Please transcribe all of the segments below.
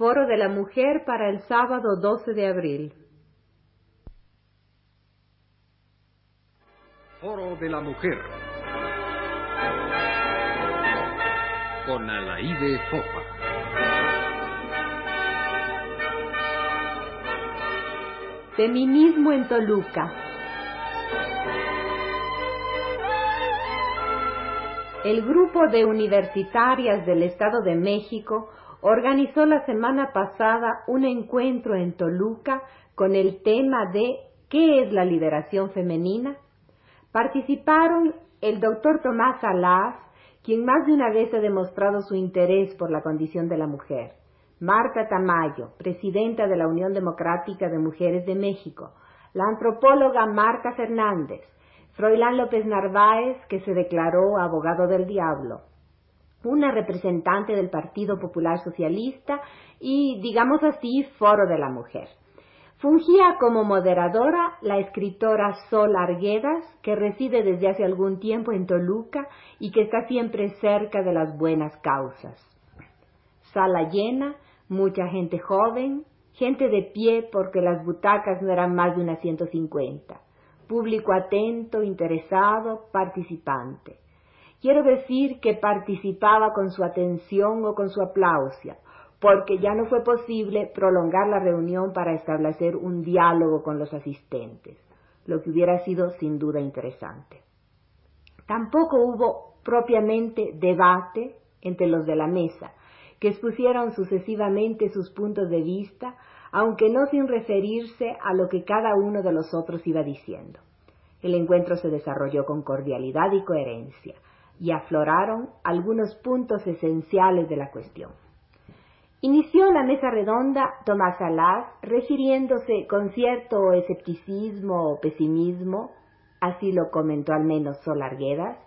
Foro de la Mujer para el sábado 12 de abril. Foro de la Mujer. Con Alaide Fopa. Feminismo en Toluca. El grupo de universitarias del Estado de México organizó la semana pasada un encuentro en Toluca con el tema de ¿qué es la liberación femenina? Participaron el doctor Tomás Alás, quien más de una vez ha demostrado su interés por la condición de la mujer, Marta Tamayo, presidenta de la Unión Democrática de Mujeres de México, la antropóloga Marta Fernández, Froilán López Narváez, que se declaró abogado del diablo, una representante del Partido Popular Socialista y, digamos así, Foro de la Mujer. Fungía como moderadora la escritora Sol Arguedas, que reside desde hace algún tiempo en Toluca y que está siempre cerca de las buenas causas. Sala llena, mucha gente joven, gente de pie porque las butacas no eran más de unas 150, público atento, interesado, participante. Quiero decir que participaba con su atención o con su aplausia, porque ya no fue posible prolongar la reunión para establecer un diálogo con los asistentes, lo que hubiera sido sin duda interesante. Tampoco hubo propiamente debate entre los de la mesa, que expusieron sucesivamente sus puntos de vista, aunque no sin referirse a lo que cada uno de los otros iba diciendo. El encuentro se desarrolló con cordialidad y coherencia, y afloraron algunos puntos esenciales de la cuestión. Inició la mesa redonda Tomás Alás refiriéndose con cierto escepticismo o pesimismo, así lo comentó al menos Sol Arguedas,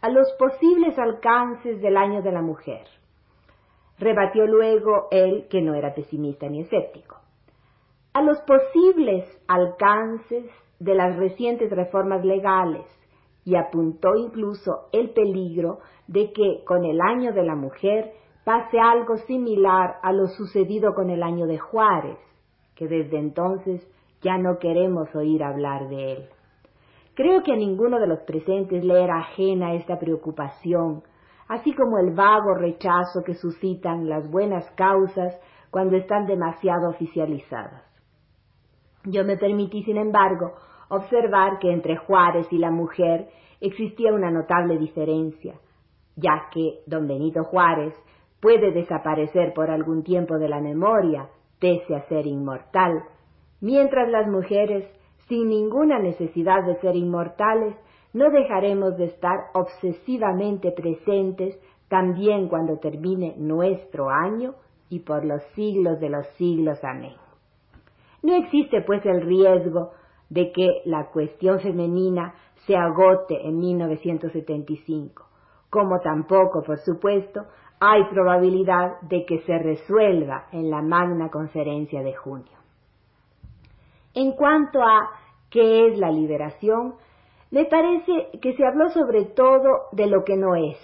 a los posibles alcances del año de la mujer. Rebatió luego él que no era pesimista ni escéptico. A los posibles alcances de las recientes reformas legales, y apuntó incluso el peligro de que con el año de la mujer pase algo similar a lo sucedido con el año de Juárez, que desde entonces ya no queremos oír hablar de él. Creo que a ninguno de los presentes le era ajena esta preocupación, así como el vago rechazo que suscitan las buenas causas cuando están demasiado oficializadas. Yo me permití, sin embargo, observar que entre Juárez y la mujer existía una notable diferencia, ya que don Benito Juárez puede desaparecer por algún tiempo de la memoria, pese a ser inmortal, mientras las mujeres, sin ninguna necesidad de ser inmortales, no dejaremos de estar obsesivamente presentes también cuando termine nuestro año y por los siglos de los siglos. Amén. No existe pues el riesgo de que la cuestión femenina se agote en 1975, como tampoco, por supuesto, hay probabilidad de que se resuelva en la magna conferencia de junio. En cuanto a qué es la liberación, me parece que se habló sobre todo de lo que no es,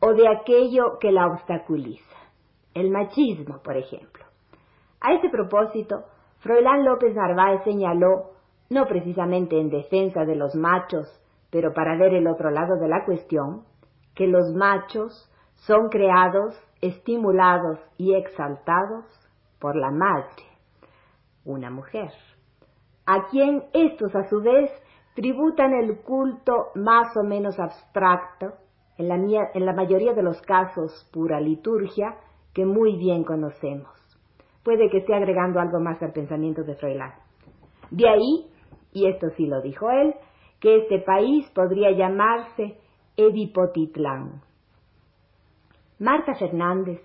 o de aquello que la obstaculiza, el machismo, por ejemplo. A ese propósito, Froilán López Narváez señaló no precisamente en defensa de los machos, pero para ver el otro lado de la cuestión, que los machos son creados, estimulados y exaltados por la madre, una mujer, a quien estos a su vez tributan el culto más o menos abstracto, en la, mayoría de los casos pura liturgia, que muy bien conocemos. Puede que esté agregando algo más al pensamiento de Froilán. De ahí y esto sí lo dijo él, que este país podría llamarse Edipotitlán. Marta Fernández,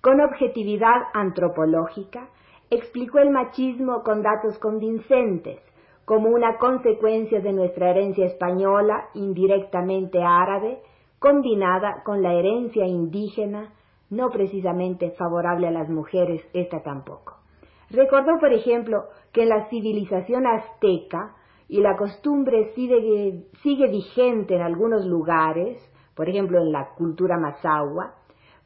con objetividad antropológica, explicó el machismo con datos convincentes, como una consecuencia de nuestra herencia española, indirectamente árabe, combinada con la herencia indígena, no precisamente favorable a las mujeres, esta tampoco. Recordó, por ejemplo, que en la civilización azteca, y la costumbre sigue, vigente en algunos lugares, por ejemplo en la cultura mazahua,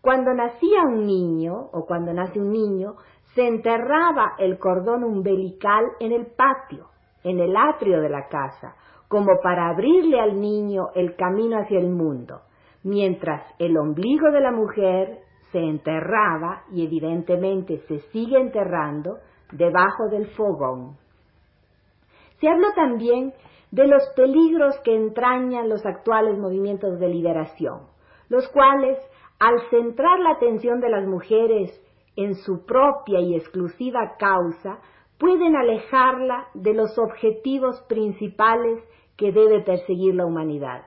Cuando nacía un niño, o cuando nace un niño, se enterraba el cordón umbilical en el patio, en el atrio de la casa, como para abrirle al niño el camino hacia el mundo, mientras el ombligo de la mujer se enterraba, y evidentemente se sigue enterrando, debajo del fogón. Se habló también de los peligros que entrañan los actuales movimientos de liberación, los cuales, al centrar la atención de las mujeres en su propia y exclusiva causa, pueden alejarla de los objetivos principales que debe perseguir la humanidad,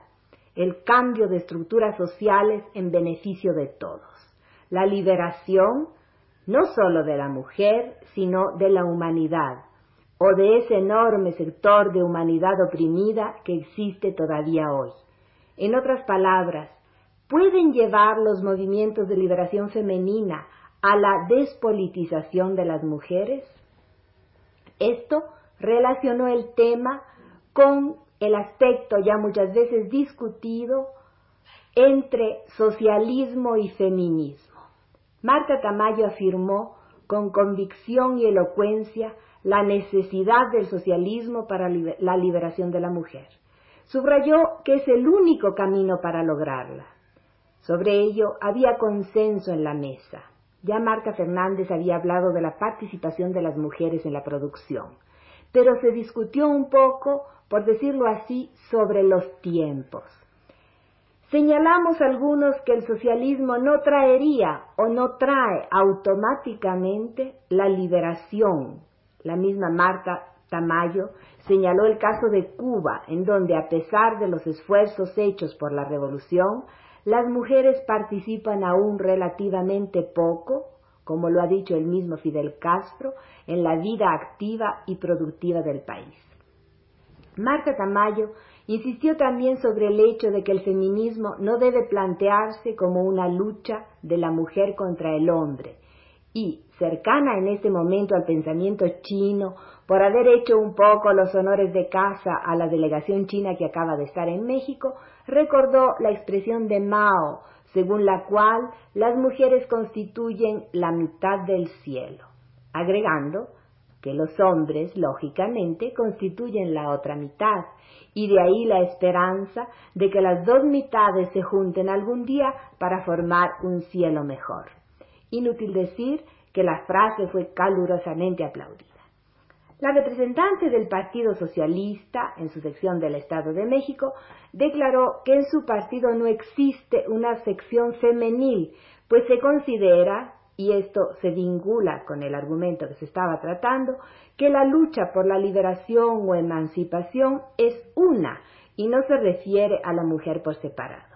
el cambio de estructuras sociales en beneficio de todos, la liberación no sólo de la mujer, sino de la humanidad, o de ese enorme sector de humanidad oprimida que existe todavía hoy. En otras palabras, ¿pueden llevar los movimientos de liberación femenina a la despolitización de las mujeres? Esto relacionó el tema con el aspecto ya muchas veces discutido entre socialismo y feminismo. Marta Tamayo afirmó con convicción y elocuencia la necesidad del socialismo para la liberación de la mujer. Subrayó que es el único camino para lograrla. Sobre ello había consenso en la mesa. Ya Marta Fernández había hablado de la participación de las mujeres en la producción, pero se discutió un poco, por decirlo así, sobre los tiempos. Señalamos algunos que el socialismo no traería o no trae automáticamente la liberación. La misma Marta Tamayo señaló el caso de Cuba, en donde a pesar de los esfuerzos hechos por la revolución, las mujeres participan aún relativamente poco, como lo ha dicho el mismo Fidel Castro, en la vida activa y productiva del país. Marta Tamayo insistió también sobre el hecho de que el feminismo no debe plantearse como una lucha de la mujer contra el hombre, y, cercana en este momento al pensamiento chino, por haber hecho un poco los honores de casa a la delegación china que acaba de estar en México, recordó la expresión de Mao, según la cual las mujeres constituyen la mitad del cielo, agregando que los hombres, lógicamente, constituyen la otra mitad, y de ahí la esperanza de que las dos mitades se junten algún día para formar un cielo mejor. Inútil decir que la frase fue calurosamente aplaudida. La representante del Partido Socialista, en su sección del Estado de México, declaró que en su partido no existe una sección femenil, pues se considera, y esto se vincula con el argumento que se estaba tratando, que la lucha por la liberación o emancipación es una y no se refiere a la mujer por separado.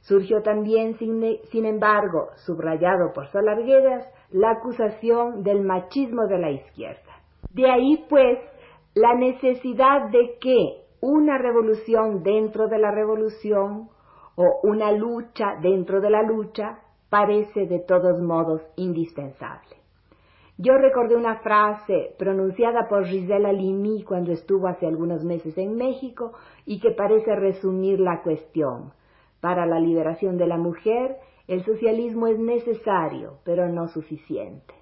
Surgió también, sin, embargo, subrayado por Solarguedas, la acusación del machismo de la izquierda. De ahí, pues, la necesidad de que una revolución dentro de la revolución o una lucha dentro de la lucha parece de todos modos indispensable. Yo recordé una frase pronunciada por Gisela Limi cuando estuvo hace algunos meses en México y que parece resumir la cuestión. Para la liberación de la mujer, el socialismo es necesario, pero no suficiente.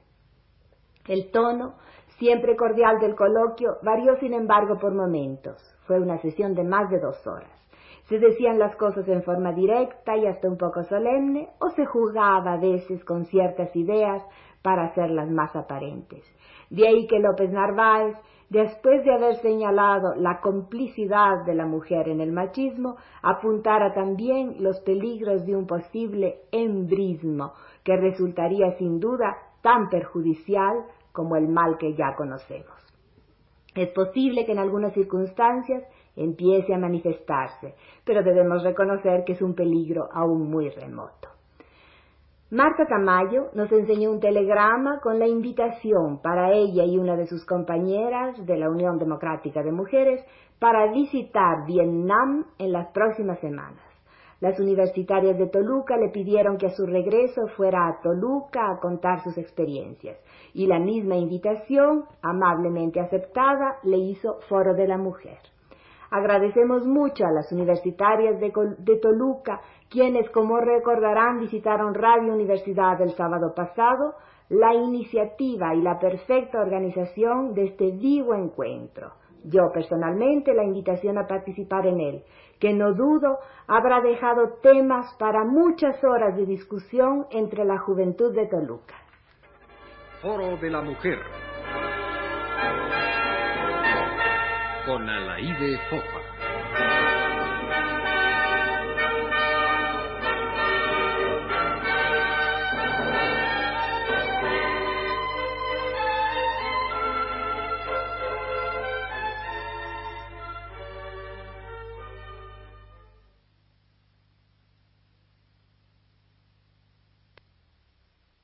El tono, siempre cordial del coloquio, varió sin embargo por momentos. Fue una sesión de más de dos horas. Se decían las cosas en forma directa y hasta un poco solemne, o se jugaba a veces con ciertas ideas para hacerlas más aparentes. De ahí que López Narváez después de haber señalado la complicidad de la mujer en el machismo, apuntara también los peligros de un posible embrismo que resultaría sin duda tan perjudicial como el mal que ya conocemos. Es posible que en algunas circunstancias empiece a manifestarse, pero debemos reconocer que es un peligro aún muy remoto. Marta Tamayo nos enseñó un telegrama con la invitación para ella y una de sus compañeras de la Unión Democrática de Mujeres para visitar Vietnam en las próximas semanas. Las universitarias de Toluca le pidieron que a su regreso fuera a Toluca a contar sus experiencias y la misma invitación, amablemente aceptada, le hizo Foro de la Mujer. Agradecemos mucho a las universitarias de, Toluca, quienes, como recordarán, visitaron Radio Universidad el sábado pasado, la iniciativa y la perfecta organización de este vivo encuentro. Yo personalmente la invitación a participar en él, que no dudo habrá dejado temas para muchas horas de discusión entre la juventud de Toluca. Foro de la Mujer con Alaide Fofa.